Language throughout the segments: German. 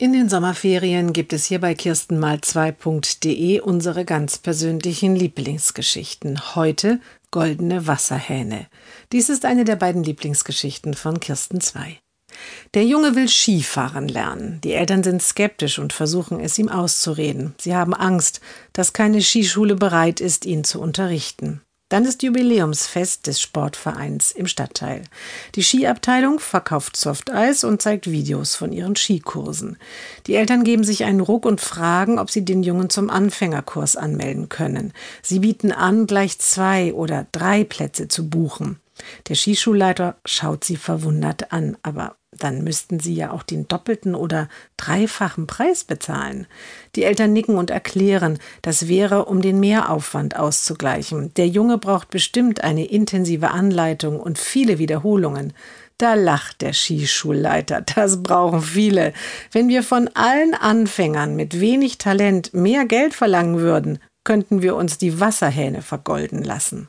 In den Sommerferien gibt es hier bei kirstenmal2.de unsere ganz persönlichen Lieblingsgeschichten. Heute Goldene Wasserhähne. Dies ist eine der beiden Lieblingsgeschichten von Kirsten 2. Der Junge will Skifahren lernen. Die Eltern sind skeptisch und versuchen es ihm auszureden. Sie haben Angst, dass keine Skischule bereit ist, ihn zu unterrichten. Dann ist Jubiläumsfest des Sportvereins im Stadtteil. Die Skiabteilung verkauft Softeis und zeigt Videos von ihren Skikursen. Die Eltern geben sich einen Ruck und fragen, ob sie den Jungen zum Anfängerkurs anmelden können. Sie bieten an, gleich zwei oder drei Plätze zu buchen. Der Skischulleiter schaut sie verwundert an, aber dann müssten sie ja auch den doppelten oder dreifachen Preis bezahlen. Die Eltern nicken und erklären, das wäre, um den Mehraufwand auszugleichen. Der Junge braucht bestimmt eine intensive Anleitung und viele Wiederholungen. Da lacht der Skischulleiter. Das brauchen viele. Wenn wir von allen Anfängern mit wenig Talent mehr Geld verlangen würden, könnten wir uns die Wasserhähne vergolden lassen.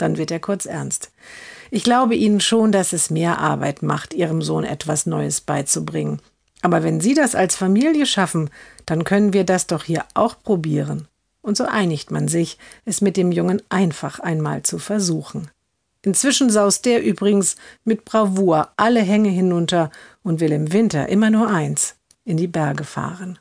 Dann wird er kurz ernst. Ich glaube Ihnen schon, dass es mehr Arbeit macht, Ihrem Sohn etwas Neues beizubringen. Aber wenn Sie das als Familie schaffen, dann können wir das doch hier auch probieren. Und so einigt man sich, es mit dem Jungen einfach einmal zu versuchen. Inzwischen saust der übrigens mit Bravour alle Hänge hinunter und will im Winter immer nur eins in die Berge fahren.